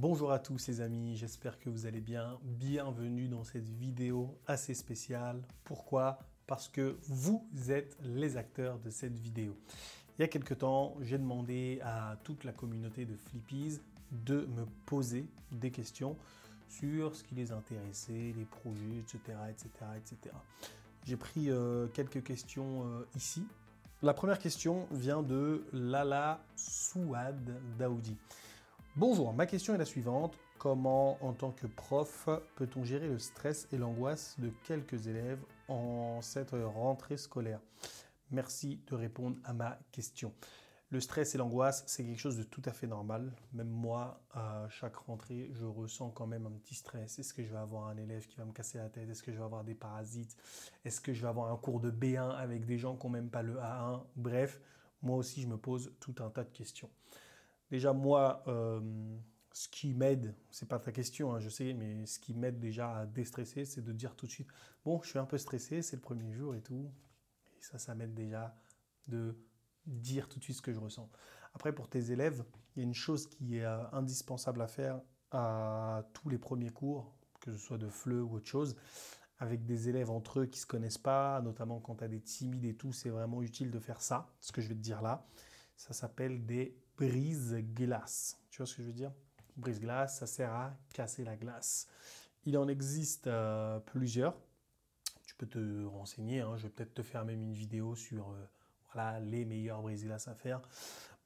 Bonjour à tous les amis, j'espère que vous allez bien. Bienvenue dans cette vidéo assez spéciale. Pourquoi? Parce que vous êtes les acteurs de cette vidéo. Il y a quelques temps, j'ai demandé à toute la communauté de Flippies de me poser des questions sur ce qui les intéressait, les projets, etc. etc., etc. J'ai pris euh, quelques questions euh, ici. La première question vient de Lala Souad Daoudi. Bonjour, ma question est la suivante. Comment, en tant que prof, peut-on gérer le stress et l'angoisse de quelques élèves en cette rentrée scolaire? Merci de répondre à ma question. Le stress et l'angoisse, c'est quelque chose de tout à fait normal. Même moi, à chaque rentrée, je ressens quand même un petit stress. Est-ce que je vais avoir un élève qui va me casser la tête? Est-ce que je vais avoir des parasites? Est-ce que je vais avoir un cours de B1 avec des gens qui n'ont même pas le A1 Bref, moi aussi, je me pose tout un tas de questions. Déjà, moi, euh, ce qui m'aide, c'est pas ta question, hein, je sais, mais ce qui m'aide déjà à déstresser, c'est de dire tout de suite Bon, je suis un peu stressé, c'est le premier jour et tout. Et ça, ça m'aide déjà de dire tout de suite ce que je ressens. Après, pour tes élèves, il y a une chose qui est euh, indispensable à faire à tous les premiers cours, que ce soit de FLE ou autre chose, avec des élèves entre eux qui ne se connaissent pas, notamment quand tu as des timides et tout, c'est vraiment utile de faire ça, ce que je vais te dire là. Ça s'appelle des brise-glace. Tu vois ce que je veux dire? Brise-glace, ça sert à casser la glace. Il en existe euh, plusieurs. Tu peux te renseigner. Hein. Je vais peut-être te faire même une vidéo sur euh, les meilleurs brise-glace à faire.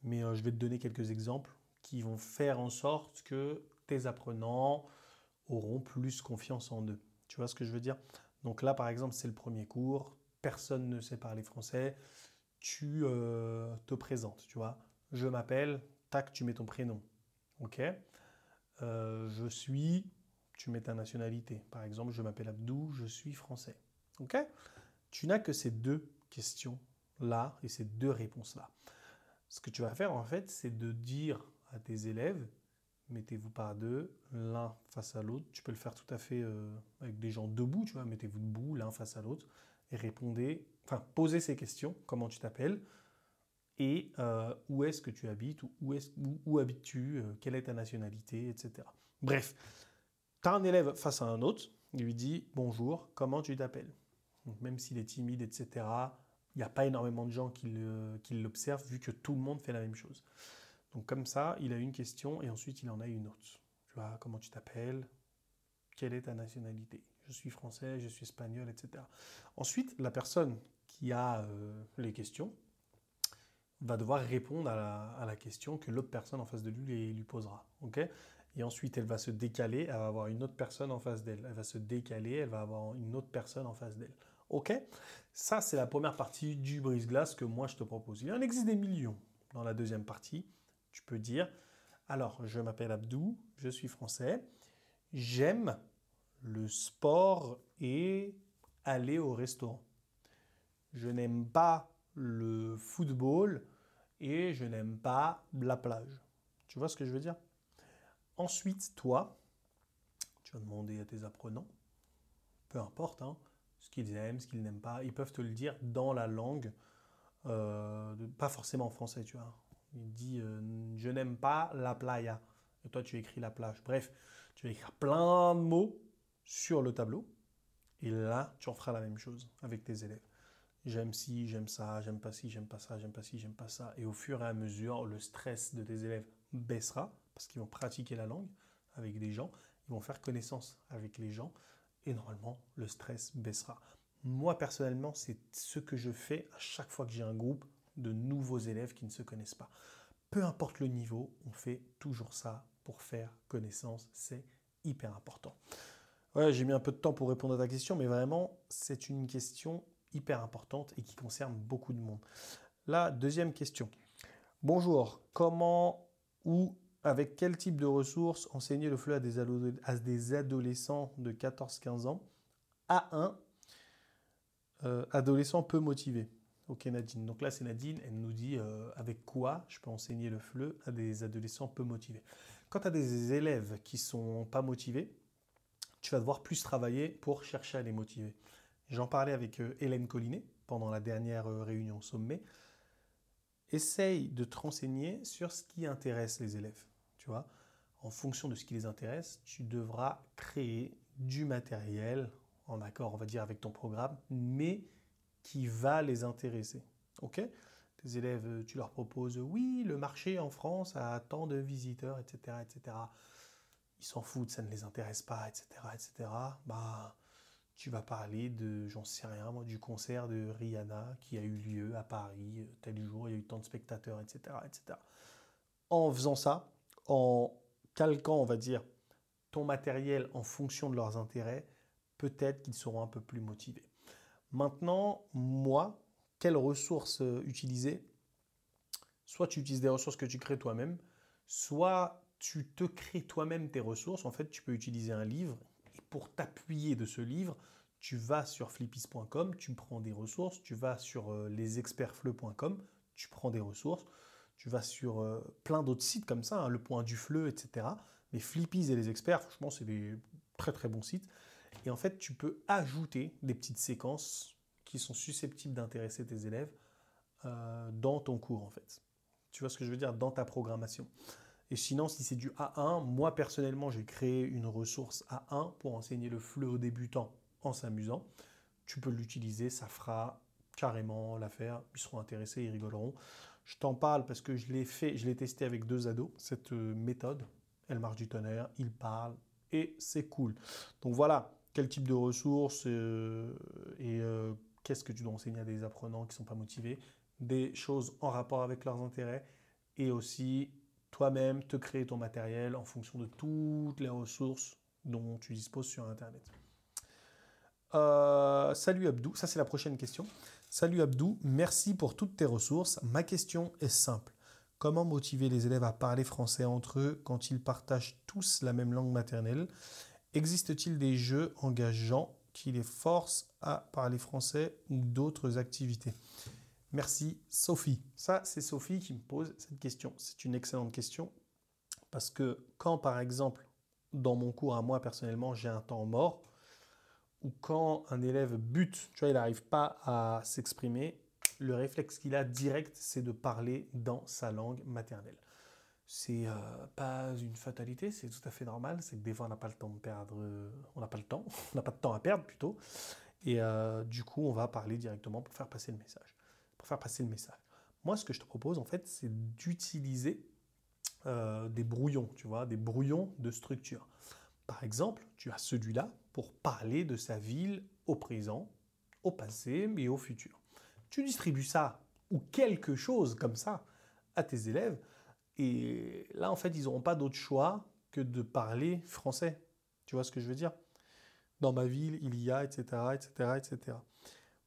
Mais euh, je vais te donner quelques exemples qui vont faire en sorte que tes apprenants auront plus confiance en eux. Tu vois ce que je veux dire? Donc là, par exemple, c'est le premier cours. Personne ne sait parler français. Tu te présentes, tu vois? Je m'appelle, tac, tu mets ton prénom. Ok? Euh, Je suis, tu mets ta nationalité. Par exemple, je m'appelle Abdou, je suis français. Ok? Tu n'as que ces deux questions-là et ces deux réponses-là. Ce que tu vas faire, en fait, c'est de dire à tes élèves, mettez-vous par deux, l'un face à l'autre. Tu peux le faire tout à fait euh, avec des gens debout, tu vois, mettez-vous debout, l'un face à l'autre, et répondez, enfin, posez ces questions, comment tu t'appelles, et euh, où est-ce que tu habites, où, où, habites-tu, euh, quelle est ta nationalité, etc. Bref, tu as un élève face à un autre, il lui dit bonjour, comment tu t'appelles? Même s'il est timide, etc., il n'y a pas énormément de gens qui l'observent vu que tout le monde fait la même chose. Donc comme ça, il a une question et ensuite il en a une autre. Tu vois, comment tu t'appelles? Quelle est ta nationalité? Je suis français, je suis espagnol, etc. Ensuite, la personne qui a euh, les questions, va devoir répondre à la, question que l'autre personne en face de lui lui posera. ok? Et ensuite, elle va se décaler, elle va avoir une autre personne en face d'elle. Elle va se décaler, elle va avoir une autre personne en face d'elle. OK? Ça, c'est la première partie du brise-glace que moi, je te propose. Il en existe des millions. Dans la deuxième partie, tu peux dire, alors, je m'appelle Abdou, je suis français, j'aime le sport et aller au restaurant. Je n'aime pas le football et je n'aime pas la plage. Tu vois ce que je veux dire? Ensuite, toi, tu vas demander à tes apprenants, peu importe, hein, ce qu'ils aiment, ce qu'ils n'aiment pas, ils peuvent te le dire dans la langue, euh, pas forcément en français, tu vois. Il dit euh, je n'aime pas la playa. Et toi, tu écris la plage. Bref, tu vas écrire plein de mots sur le tableau. Et là, tu en feras la même chose avec tes élèves j'aime ci, j'aime ça, j'aime pas ci, j'aime pas ça, j'aime pas ci, j'aime pas ça. Et au fur et à mesure, le stress de tes élèves baissera parce qu'ils vont pratiquer la langue avec des gens, ils vont faire connaissance avec les gens et normalement, le stress baissera. Moi, personnellement, c'est ce que je fais à chaque fois que j'ai un groupe de nouveaux élèves qui ne se connaissent pas. Peu importe le niveau, on fait toujours ça pour faire connaissance. C'est hyper important. Ouais, j'ai mis un peu de temps pour répondre à ta question, mais vraiment, c'est une question hyper importante et qui concerne beaucoup de monde. La deuxième question. Bonjour, comment ou avec quel type de ressources enseigner le FLE à des, adolescents de 14-15 ans A1, euh, adolescent peu motivé? Ok Nadine. Donc là c'est Nadine, elle nous dit euh, avec quoi je peux enseigner le FLE à des adolescents peu motivés? Quand tu as des élèves qui sont pas motivés, tu vas devoir plus travailler pour chercher à les motiver. J'en parlais avec euh, Hélène Collinet pendant la dernière euh, réunion sommet. Essaye de te renseigner sur ce qui intéresse les élèves. Tu vois en fonction de ce qui les intéresse, tu devras créer du matériel, en accord, on va dire, avec ton programme, mais qui va les intéresser. OK? Tes élèves, tu leur proposes, oui, le marché en France a tant de visiteurs, etc., etc. Ils s'en foutent, ça ne les intéresse pas, etc., etc. Bah, tu vas parler de, j'en sais rien, du concert de Rihanna qui a eu lieu à Paris, tel jour, il y a eu tant de spectateurs, etc., etc. En faisant ça, en calquant, on va dire, ton matériel en fonction de leurs intérêts, peut-être qu'ils seront un peu plus motivés. Maintenant, moi, quelles ressources euh, utiliser? Soit tu utilises des ressources que tu crées toi-même, soit tu te crées toi-même tes ressources. En fait, tu peux utiliser un livre pour t'appuyer de ce livre, tu vas sur flippis.com, tu prends des ressources, tu vas sur euh, lesexpertsfleu.com, tu prends des ressources, tu vas sur euh, plein d'autres sites comme ça, hein, le point du fleu, etc. Mais Flippies et les experts, franchement, c'est des très très bons sites. Et en fait, tu peux ajouter des petites séquences qui sont susceptibles d'intéresser tes élèves euh, dans ton cours, en fait. Tu vois ce que je veux dire? Dans ta programmation. Et sinon, si c'est du A1, moi personnellement, j'ai créé une ressource A1 pour enseigner le fleu aux débutants en s'amusant. Tu peux l'utiliser, ça fera carrément l'affaire. Ils seront intéressés, ils rigoleront. Je t'en parle parce que je l'ai fait, je l'ai testé avec deux ados, cette euh, méthode. Elle marche du tonnerre, ils parlent et c'est cool. Donc voilà, quel type de ressources euh, et euh, qu'est-ce que tu dois enseigner à des apprenants qui ne sont pas motivés, des choses en rapport avec leurs intérêts et aussi toi-même te créer ton matériel en fonction de toutes les ressources dont tu disposes sur Internet. salut Abdou, ça c'est la prochaine question. Salut Abdou, merci pour toutes tes ressources. Ma question est simple. Comment motiver les élèves à parler français entre eux quand ils partagent tous la même langue maternelle? Existe-t-il des jeux engageants qui les forcent à parler français ou d'autres activités? Merci Sophie. Ça, c'est Sophie qui me pose cette question. C'est une excellente question parce que quand, par exemple, dans mon cours à moi personnellement, j'ai un temps mort, ou quand un élève bute, tu vois, il n'arrive pas à s'exprimer, le réflexe qu'il a direct, c'est de parler dans sa langue maternelle. C'est euh, pas une fatalité, c'est tout à fait normal. C'est que des fois, on n'a pas le temps de perdre, on n'a pas le temps, on n'a pas de temps à perdre plutôt. Et euh, du coup, on va parler directement pour faire passer le message. Faire passer le message. Moi, ce que je te propose, en fait, c'est d'utiliser euh, des brouillons, tu vois, des brouillons de structure. Par exemple, tu as celui-là pour parler de sa ville au présent, au passé et au futur. Tu distribues ça ou quelque chose comme ça à tes élèves et là, en fait, ils n'auront pas d'autre choix que de parler français. Tu vois ce que je veux dire? Dans ma ville, il y a, etc., etc., etc.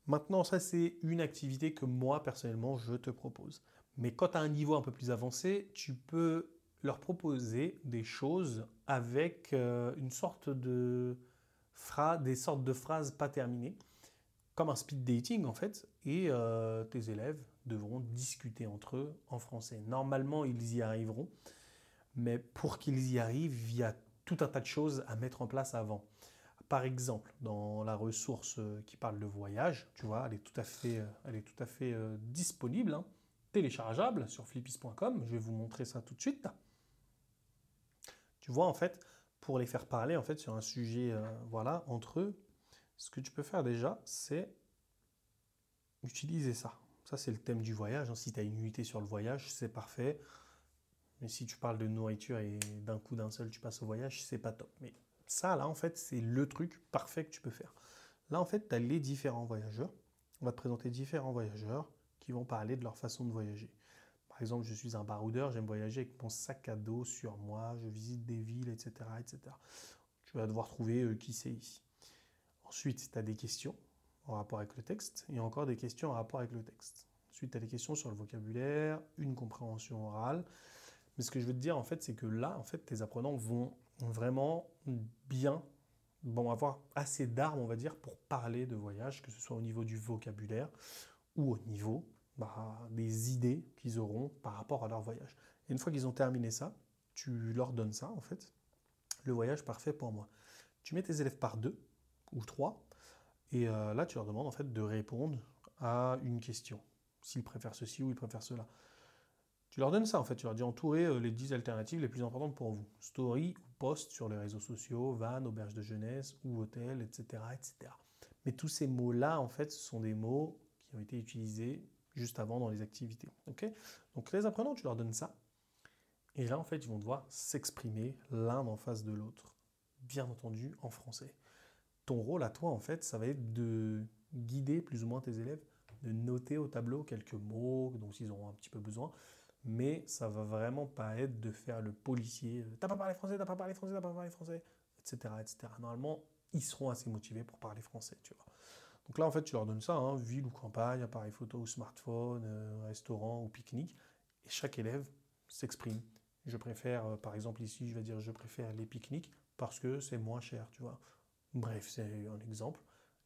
Maintenant, ça, c'est une activité que moi, personnellement, je te propose. Mais quand tu as un niveau un peu plus avancé, tu peux leur proposer des choses avec euh, une sorte de des sortes de phrases pas terminées, comme un speed dating en fait, et euh, tes élèves devront discuter entre eux en français. Normalement, ils y arriveront, mais pour qu'ils y arrivent, il y a tout un tas de choses à mettre en place avant. Par exemple, dans la ressource euh, qui parle de voyage, tu vois, elle est tout à fait, elle est tout à fait disponible, hein, téléchargeable sur flippis.com. Je vais vous montrer ça tout de suite. Tu vois, en fait, pour les faire parler en fait sur un sujet euh, voilà entre eux, ce que tu peux faire déjà, c'est utiliser ça. Ça, c'est le thème du voyage. Hein. Si tu as une unité sur le voyage, c'est parfait. Mais si tu parles de nourriture et d'un coup d'un seul, tu passes au voyage, c'est pas top. Mais ça, là, en fait, c'est le truc parfait que tu peux faire. Là, en fait, tu as les différents voyageurs. On va te présenter différents voyageurs qui vont parler de leur façon de voyager. Par exemple, je suis un baroudeur, j'aime voyager avec mon sac à dos sur moi, je visite des villes, etc. etc. Tu vas devoir trouver euh, qui c'est ici. Ensuite, tu as des questions en rapport avec le texte et encore des questions en rapport avec le texte. Ensuite, tu as des questions sur le vocabulaire, une compréhension orale. Mais ce que je veux te dire, en fait, c'est que là, en fait, tes apprenants vont vraiment bien, vont avoir assez d'armes, on va dire, pour parler de voyage, que ce soit au niveau du vocabulaire ou au niveau bah, des idées qu'ils auront par rapport à leur voyage. Et une fois qu'ils ont terminé ça, tu leur donnes ça, en fait, le voyage parfait pour moi. Tu mets tes élèves par deux ou trois, et euh, là, tu leur demandes en fait de répondre à une question, s'ils préfèrent ceci ou ils préfèrent cela. Tu leur donnes ça en fait, tu leur dis entourer euh, les 10 alternatives les plus importantes pour vous. Story ou post sur les réseaux sociaux, van, auberge de jeunesse ou hôtel, etc. etc. Mais tous ces mots-là, en fait, ce sont des mots qui ont été utilisés juste avant dans les activités. ok? Donc les apprenants, tu leur donnes ça. Et là, en fait, ils vont devoir s'exprimer l'un en face de l'autre. Bien entendu, en français. Ton rôle à toi, en fait, ça va être de guider plus ou moins tes élèves, de noter au tableau quelques mots dont ils auront un petit peu besoin, mais ça va vraiment pas être de faire le policier. Euh, t'as pas parlé français, t'as pas parlé français, t'as pas parlé français, etc., etc. Normalement, ils seront assez motivés pour parler français, tu vois. Donc là, en fait, tu leur donnes ça, hein, ville ou campagne, appareil photo ou smartphone, euh, restaurant ou pique-nique, et chaque élève s'exprime. Je préfère, euh, par exemple ici, je vais dire je préfère les pique-niques parce que c'est moins cher, tu vois. Bref, c'est un exemple.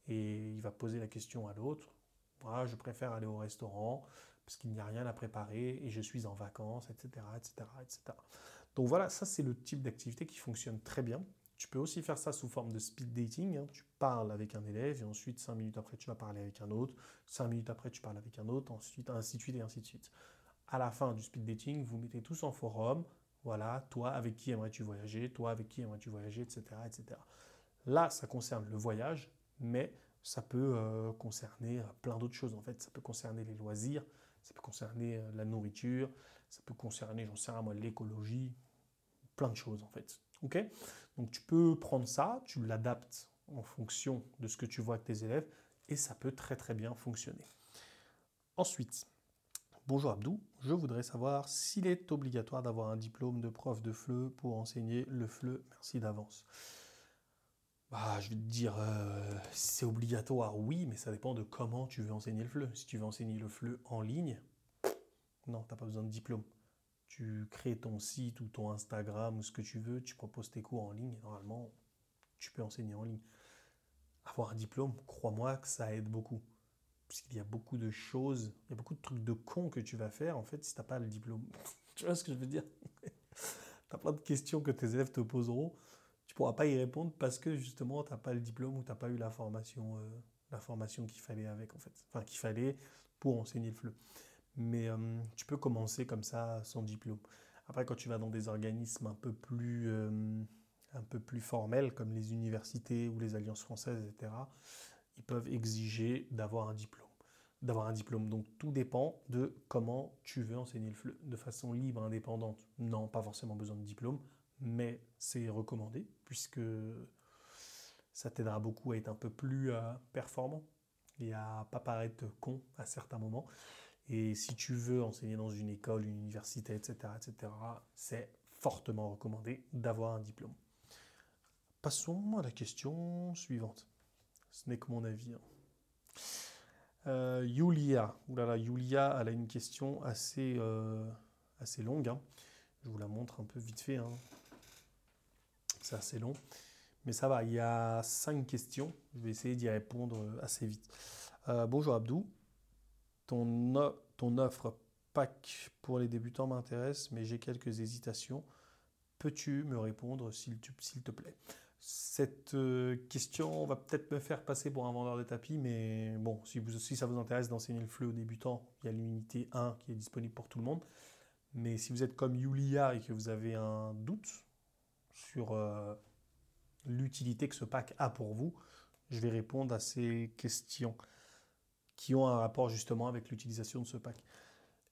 Et il va poser la question à l'autre. Voilà, je préfère aller au restaurant parce qu'il n'y a rien à préparer et je suis en vacances, etc. etc., etc. Donc voilà, ça c'est le type d'activité qui fonctionne très bien. Tu peux aussi faire ça sous forme de speed dating. Hein. Tu parles avec un élève et ensuite, cinq minutes après, tu vas parler avec un autre. Cinq minutes après, tu parles avec un autre. Ensuite, ainsi de suite et ainsi de suite. À la fin du speed dating, vous mettez tous en forum. Voilà, toi, avec qui aimerais-tu voyager Toi, avec qui aimerais-tu voyager Etc. etc. Là, ça concerne le voyage, mais ça peut euh, concerner euh, plein d'autres choses. En fait, ça peut concerner les loisirs, ça peut concerner euh, la nourriture, ça peut concerner, j'en sais rien moi, l'écologie, plein de choses en fait. Ok? Donc tu peux prendre ça, tu l'adaptes en fonction de ce que tu vois avec tes élèves et ça peut très très bien fonctionner. Ensuite, bonjour Abdou, je voudrais savoir s'il est obligatoire d'avoir un diplôme de prof de FLE pour enseigner le FLE. Merci d'avance. Bah, je vais te dire, euh, c'est obligatoire, oui, mais ça dépend de comment tu veux enseigner le FLE. Si tu veux enseigner le FLE en ligne, non, tu n'as pas besoin de diplôme tu crées ton site ou ton Instagram ou ce que tu veux, tu proposes tes cours en ligne, normalement, tu peux enseigner en ligne. Avoir un diplôme, crois-moi que ça aide beaucoup. Puisqu'il y a beaucoup de choses, il y a beaucoup de trucs de con que tu vas faire, en fait, si tu n'as pas le diplôme. tu vois ce que je veux dire? Tu as plein de questions que tes élèves te poseront, tu pourras pas y répondre parce que justement, tu n'as pas le diplôme ou tu n'as pas eu la formation, euh, formation qu'il fallait avec, en fait. Enfin, qu'il fallait pour enseigner le FLE. Mais euh, tu peux commencer comme ça sans diplôme. Après, quand tu vas dans des organismes un peu plus, euh, un peu plus formels, comme les universités ou les alliances françaises, etc., ils peuvent exiger d'avoir un diplôme. D'avoir un diplôme. Donc tout dépend de comment tu veux enseigner le FLE. De façon libre, indépendante, non, pas forcément besoin de diplôme, mais c'est recommandé, puisque ça t'aidera beaucoup à être un peu plus euh, performant et à pas paraître con à certains moments. Et si tu veux enseigner dans une école, une université, etc., etc., c'est fortement recommandé d'avoir un diplôme. Passons à la question suivante. Ce n'est que mon avis. Hein. Euh, Yulia, oulala, Yulia, elle a une question assez, euh, assez longue. Hein. Je vous la montre un peu vite fait. Hein. C'est assez long. Mais ça va, il y a cinq questions. Je vais essayer d'y répondre assez vite. Euh, bonjour Abdou ton, offre pack pour les débutants m'intéresse, mais j'ai quelques hésitations. Peux-tu me répondre s'il te plaît? Cette euh, question va peut-être me faire passer pour un vendeur de tapis, mais bon, si ça vous intéresse d'enseigner le fleu aux débutants, il y a l'unité 1 qui est disponible pour tout le monde. Mais si vous êtes comme Yulia et que vous avez un doute sur euh, l'utilité que ce pack a pour vous, je vais répondre à ces questions qui ont un rapport justement avec l'utilisation de ce pack.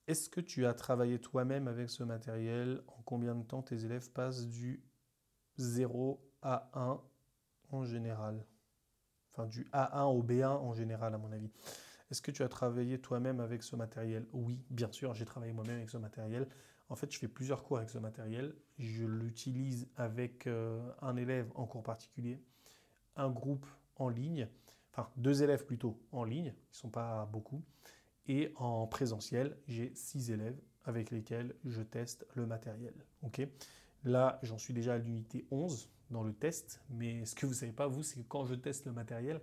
Est-ce que tu as travaillé toi-même avec ce matériel? En combien de temps tes élèves passent du 0 à 1 en général? Enfin, du A1 au B1 en général, à mon avis. Est-ce que tu as travaillé toi-même avec ce matériel? Oui, bien sûr, j'ai travaillé moi-même avec ce matériel. En fait, je fais plusieurs cours avec ce matériel. Je l'utilise avec euh, un élève en cours particulier, un groupe en ligne enfin deux élèves plutôt en ligne, ils ne sont pas beaucoup, et en présentiel, j'ai six élèves avec lesquels je teste le matériel. Là, j'en suis déjà à l'unité 11 dans le test, mais ce que vous ne savez pas, vous, c'est que quand je teste le matériel,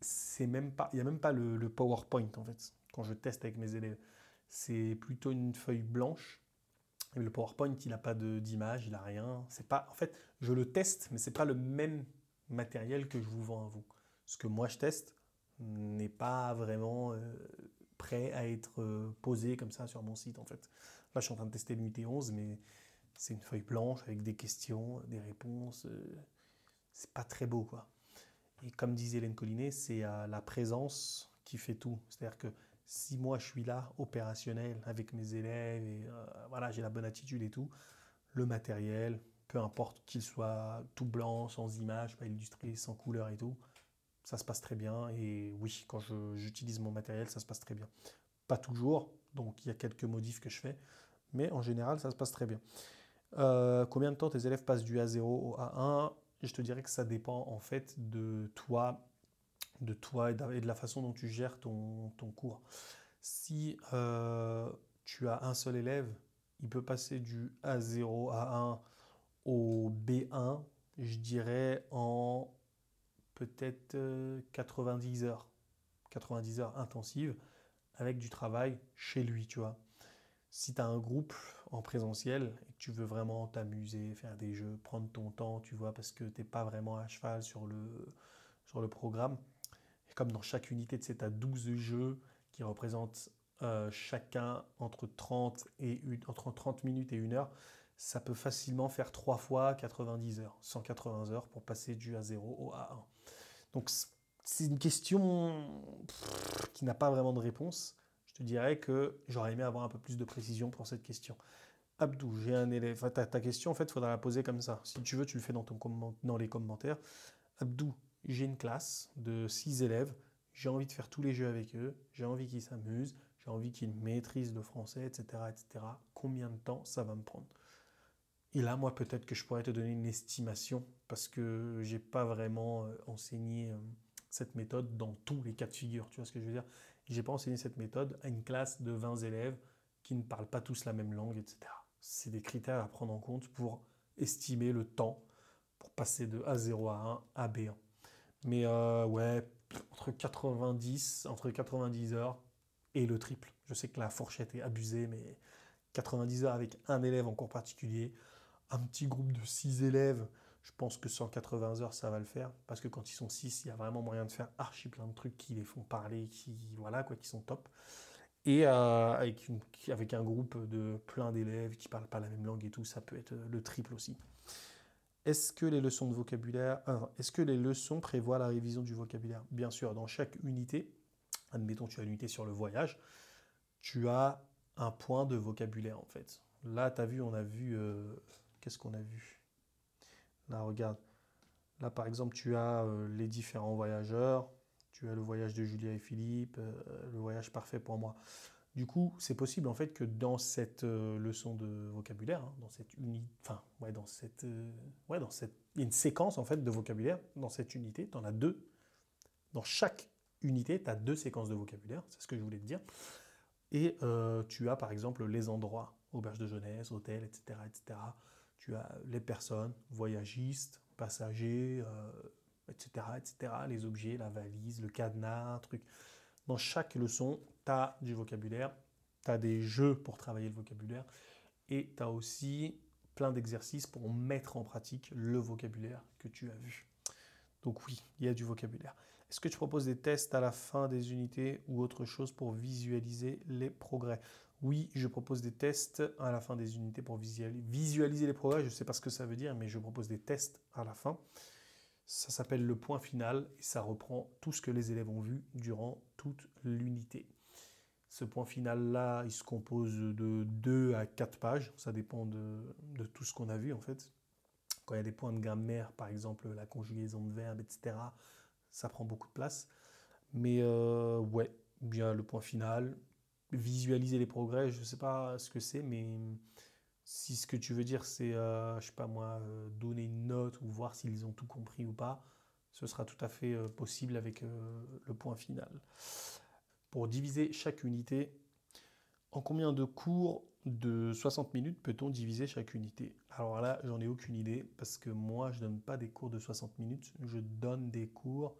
c'est même pas, il n'y a même pas le, PowerPoint en fait, quand je teste avec mes élèves. C'est plutôt une feuille blanche. Le PowerPoint, il n'a pas d'image, il n'a rien. C'est pas, en fait, je le teste, mais ce n'est pas le même matériel que je vous vends à vous ce que moi je teste n'est pas vraiment euh, prêt à être euh, posé comme ça sur mon site en fait. Là, je suis en train de tester l'unité 11, mais c'est une feuille blanche avec des questions, des réponses. Euh, c'est pas très beau, quoi. Et comme disait Hélène Collinet, c'est la présence qui fait tout. C'est-à-dire que si moi je suis là, opérationnel, avec mes élèves, et euh, voilà, j'ai la bonne attitude et tout, le matériel, peu importe qu'il soit tout blanc, sans image, pas illustré, sans couleur et tout, ça se passe très bien. Et oui, quand j'utilise mon matériel, ça se passe très bien. Pas toujours, donc il y a quelques modifs que je fais, mais en général, ça se passe très bien. Euh, combien de temps tes élèves passent du A0 au A1 Je te dirais que ça dépend en fait de toi, de toi et de la façon dont tu gères ton, cours. Si euh, tu as un seul élève, il peut passer du A0 à 1 au B1, je dirais en peut-être 90 euh, heures. 90 heures intensives avec du travail chez lui, tu vois. Si tu as un groupe en présentiel et que tu veux vraiment t'amuser, faire des jeux, prendre ton temps, tu vois, parce que tu n'es pas vraiment à cheval sur le, sur le programme, comme dans chaque unité, sais, as 12 jeux qui représentent euh, chacun entre 30, et entre 30 minutes et 1 heure, ça peut facilement faire 3 fois 90 heures, 180 heures pour passer du A0 au A1. Donc c'est une question qui n'a pas vraiment de réponse. Je te dirais que j'aurais aimé avoir un peu plus de précision pour cette question. Abdou, j'ai un élève. ta, question, en fait, il faudra la poser comme ça. Si tu veux, tu le fais dans les commentaires. Abdou, j'ai une classe de 6 élèves. J'ai envie de faire tous les jeux avec eux. J'ai envie qu'ils s'amusent. J'ai envie qu'ils maîtrisent le français, etc., etc. Combien de temps ça va me prendre? Et là, moi, peut-être que je pourrais te donner une estimation parce que j'ai pas vraiment euh, enseigné euh, cette méthode dans tous les cas de figure. Tu vois ce que je veux dire? J'ai pas enseigné cette méthode à une classe de 20 élèves qui ne parlent pas tous la même langue, etc. C'est des critères à prendre en compte pour estimer le temps pour passer de A0 à 1 à B1. Mais euh, ouais, entre 90, entre 90 heures et le triple. Je sais que la fourchette est abusée, mais 90 heures avec un élève en cours particulier, un petit groupe de 6 élèves je pense que 180 heures, ça va le faire. Parce que quand ils sont 6, il y a vraiment moyen de faire archi plein de trucs qui les font parler, qui, voilà, quoi, qui sont top. Et euh, avec, avec un groupe de plein d'élèves qui parlent pas la même langue et tout, ça peut être le triple aussi. Est-ce que les leçons de vocabulaire, est-ce que les leçons prévoient la révision du vocabulaire? Bien sûr, dans chaque unité, admettons tu as l'unité sur le voyage, tu as un point de vocabulaire en fait. Là, tu as vu, on a vu, euh, qu'est-ce qu'on a vu? Là, regarde. Là, par exemple, tu as euh, les différents voyageurs. Tu as le voyage de Julia et Philippe, euh, le voyage parfait pour moi. Du coup, c'est possible en fait que dans cette euh, leçon de vocabulaire, hein, dans cette unité, enfin, ouais, dans cette, ouais, dans cette, il y a une séquence en fait de vocabulaire dans cette unité. Tu en as deux. Dans chaque unité, tu as deux séquences de vocabulaire. C'est ce que je voulais te dire. Et tu as par exemple les endroits, auberge de jeunesse, hôtel, etc., etc tu as les personnes, voyagistes, passagers, etc., euh, etc., les objets, la valise, le cadenas, truc. Dans chaque leçon, tu as du vocabulaire, tu as des jeux pour travailler le vocabulaire et tu as aussi plein d'exercices pour mettre en pratique le vocabulaire que tu as vu. Donc oui, il y a du vocabulaire. Est-ce que tu proposes des tests à la fin des unités ou autre chose pour visualiser les progrès? Oui, je propose des tests à la fin des unités pour visualiser les progrès. Je ne sais pas ce que ça veut dire, mais je propose des tests à la fin. Ça s'appelle le point final et ça reprend tout ce que les élèves ont vu durant toute l'unité. Ce point final-là, il se compose de 2 à 4 pages. Ça dépend de, tout ce qu'on a vu en fait. Quand il y a des points de grammaire, par exemple la conjugaison de verbes, etc., ça prend beaucoup de place. Mais euh, ouais, bien le point final, visualiser les progrès, je ne sais pas ce que c'est, mais si ce que tu veux dire c'est, euh, je sais pas moi, euh, donner une note ou voir s'ils ont tout compris ou pas, ce sera tout à fait euh, possible avec le point final. Pour diviser chaque unité, en combien de cours de 60 minutes peut-on diviser chaque unité? Alors là, j'en ai aucune idée parce que moi, je donne pas des cours de 60 minutes, je donne des cours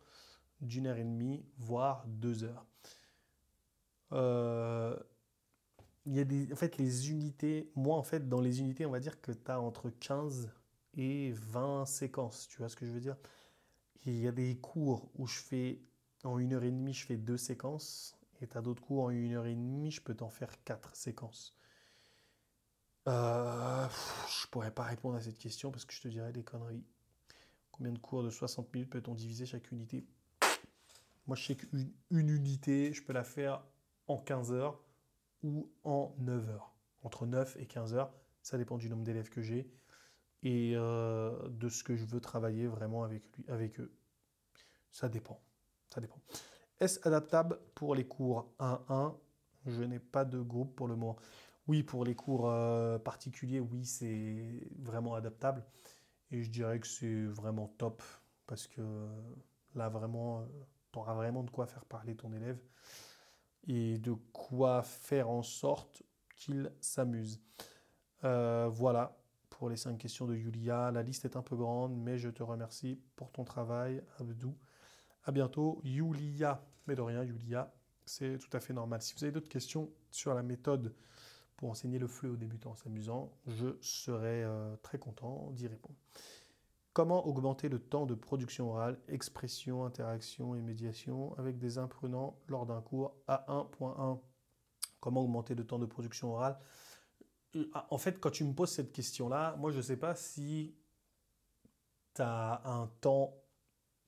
d'une heure et demie, voire deux heures. Euh, y a des, en fait, les unités, moi, en fait, dans les unités, on va dire que tu as entre 15 et 20 séquences, tu vois ce que je veux dire? Il y a des cours où je fais, en une heure et demie, je fais deux séquences, et tu as d'autres cours en une heure et demie, je peux t'en faire quatre séquences. euh, Je pourrais pas répondre à cette question parce que je te dirais des conneries. Combien de cours de 60 minutes peut-on diviser chaque unité? Moi, je sais qu'une unité, je peux la faire en 15 heures ou en 9 heures. Entre 9 et 15 heures, ça dépend du nombre d'élèves que j'ai et euh, de ce que je veux travailler vraiment avec, lui, avec eux. Ça dépend. Ça dépend. Est-ce adaptable pour les cours 1-1 Je n'ai pas de groupe pour le moment. Oui, pour les cours euh, particuliers, oui, c'est vraiment adaptable. Et je dirais que c'est vraiment top parce que là, vraiment, euh, tu auras vraiment de quoi faire parler ton élève et de quoi faire en sorte qu'il s'amuse. Euh, voilà pour les cinq questions de Yulia. La liste est un peu grande, mais je te remercie pour ton travail, Abdou. À bientôt, Yulia. Mais de rien, Yulia, c'est tout à fait normal. Si vous avez d'autres questions sur la méthode pour enseigner le fleu aux débutants en s'amusant, je serai euh, très content d'y répondre. Comment augmenter le temps de production orale, expression, interaction et médiation avec des imprenants lors d'un cours A1.1 Comment augmenter le temps de production orale? Euh, En fait, quand tu me poses cette question-là, moi je ne sais pas si tu as un temps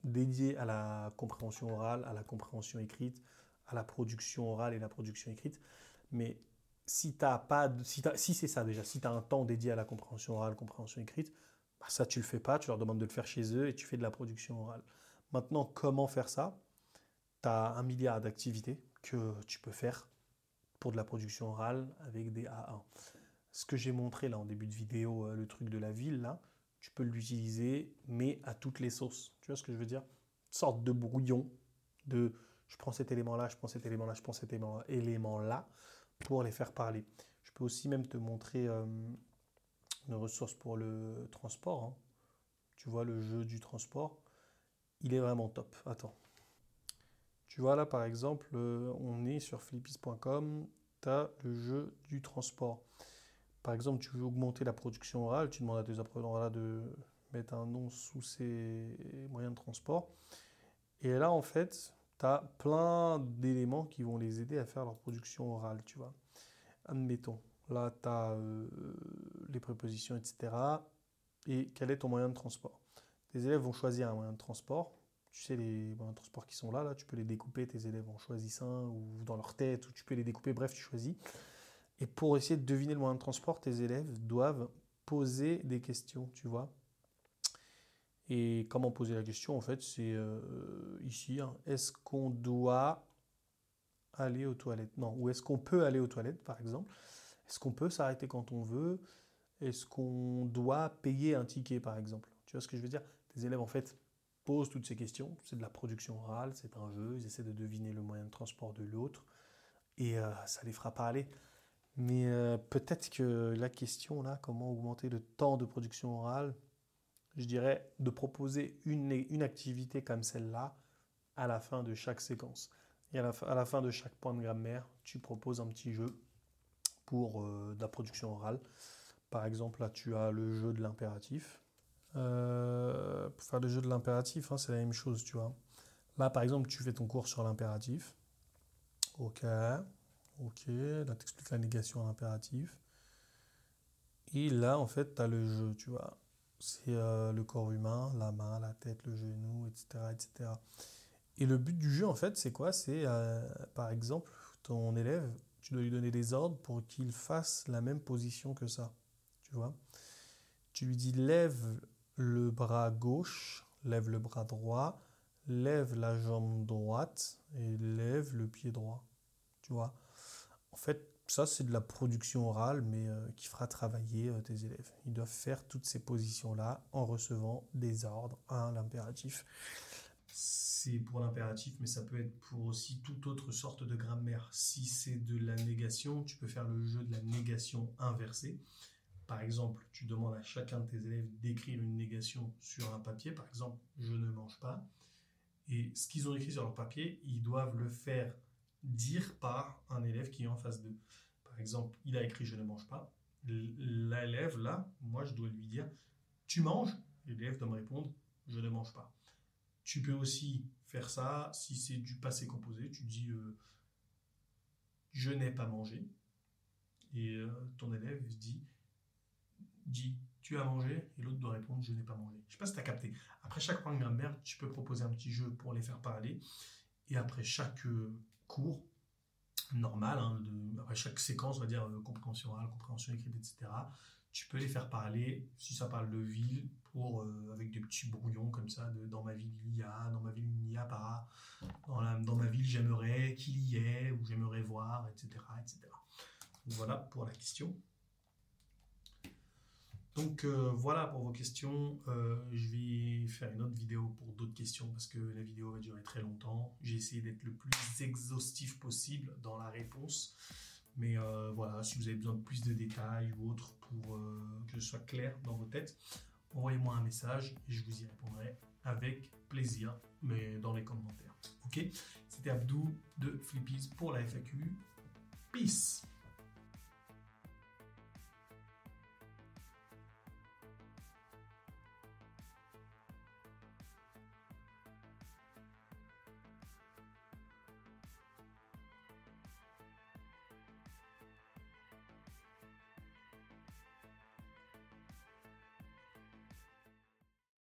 dédié à la compréhension orale, à la compréhension écrite, à la production orale et la production écrite. Mais si si, si c'est ça déjà, si tu as un temps dédié à la compréhension orale, compréhension écrite, bah ça tu le fais pas, tu leur demandes de le faire chez eux et tu fais de la production orale. Maintenant, comment faire ça? Tu as un milliard d'activités que tu peux faire pour de la production orale avec des A1. Ce que j'ai montré là en début de vidéo, euh, le truc de la ville, là, tu peux l'utiliser, mais à toutes les sauces. Tu vois ce que je veux dire? Une sorte de brouillon de je prends cet élément-là, je prends cet élément-là, je prends cet élément-là pour les faire parler. Je peux aussi même te montrer euh, une ressource pour le transport. Hein. Tu vois le jeu du transport. Il est vraiment top. Attends. Tu vois là par exemple, euh, on est sur flippis.com, tu as le jeu du transport. Par exemple, tu veux augmenter la production orale, tu demandes à tes apprenants de mettre un nom sous ces moyens de transport. Et là, en fait, tu as plein d'éléments qui vont les aider à faire leur production orale, tu vois. Admettons, là, tu as euh, les prépositions, etc. Et quel est ton moyen de transport? Tes élèves vont choisir un moyen de transport. Tu sais, les moyens de transport qui sont là, là, tu peux les découper, tes élèves en choisissent un, ou dans leur tête, ou tu peux les découper, bref, tu choisis. Et pour essayer de deviner le moyen de transport, tes élèves doivent poser des questions, tu vois. Et comment poser la question, en fait, c'est euh, ici. Hein. Est-ce qu'on doit aller aux toilettes? Non. Ou est-ce qu'on peut aller aux toilettes, par exemple? Est-ce qu'on peut s'arrêter quand on veut? Est-ce qu'on doit payer un ticket, par exemple? Tu vois ce que je veux dire? Tes élèves, en fait, posent toutes ces questions. C'est de la production orale, c'est un jeu. Ils essaient de deviner le moyen de transport de l'autre. Et euh, ça les fera parler. Mais euh, peut-être que la question là, comment augmenter le temps de production orale, je dirais de proposer une, une activité comme celle-là à la fin de chaque séquence. Et à la, fin de chaque point de grammaire, tu proposes un petit jeu pour euh, la production orale. Par exemple, là, tu as le jeu de l'impératif. Euh, pour faire le jeu de l'impératif, hein, c'est la même chose, tu vois. Là, par exemple, tu fais ton cours sur l'impératif. Ok. Ok, là tu expliques la négation à l'impératif. Et là, en fait, tu as le jeu, tu vois. C'est euh, le corps humain, la main, la tête, le genou, etc. etc. Et le but du jeu, en fait, c'est quoi? C'est, euh, par exemple, ton élève, tu dois lui donner des ordres pour qu'il fasse la même position que ça. Tu vois Tu lui dis lève le bras gauche, lève le bras droit, lève la jambe droite et lève le pied droit. Tu vois en fait, ça, c'est de la production orale, mais euh, qui fera travailler euh, tes élèves. Ils doivent faire toutes ces positions-là en recevant des ordres à l'impératif. C'est pour l'impératif, mais ça peut être pour aussi toute autre sorte de grammaire. Si c'est de la négation, tu peux faire le jeu de la négation inversée. Par exemple, tu demandes à chacun de tes élèves d'écrire une négation sur un papier. Par exemple, je ne mange pas. Et ce qu'ils ont écrit sur leur papier, ils doivent le faire dire par un élève qui est en face d'eux. Par exemple, il a écrit je ne mange pas. L'élève, là, moi, je dois lui dire tu manges? L'élève doit me répondre je ne mange pas. Tu peux aussi faire ça si c'est du passé composé. Tu dis euh, je n'ai pas mangé. Et euh, ton élève dit dit tu as mangé et l'autre doit répondre je n'ai pas mangé. Je sais pas si tu as capté. Après chaque point de grammaire, tu peux proposer un petit jeu pour les faire parler. Et après chaque cours, normal, hein, après chaque séquence, on va dire euh, compréhension orale, compréhension écrite, etc., tu peux les faire parler, si ça parle de ville, pour, euh, avec des petits brouillons comme ça, dans ma ville il y a, dans ma ville il n'y a pas, dans, dans ma ville j'aimerais qu'il y ait, ou j'aimerais voir, etc., etc. voilà pour la question. Donc euh, voilà pour vos questions. Euh, je vais faire une autre vidéo pour d'autres questions parce que la vidéo va durer très longtemps. J'ai essayé d'être le plus exhaustif possible dans la réponse. Mais euh, voilà, si vous avez besoin de plus de détails ou autre pour que ce soit clair dans vos têtes, envoyez-moi un message et je vous y répondrai avec plaisir, mais dans les commentaires. Ok? C'était Abdou de Flippies pour la FAQ. Peace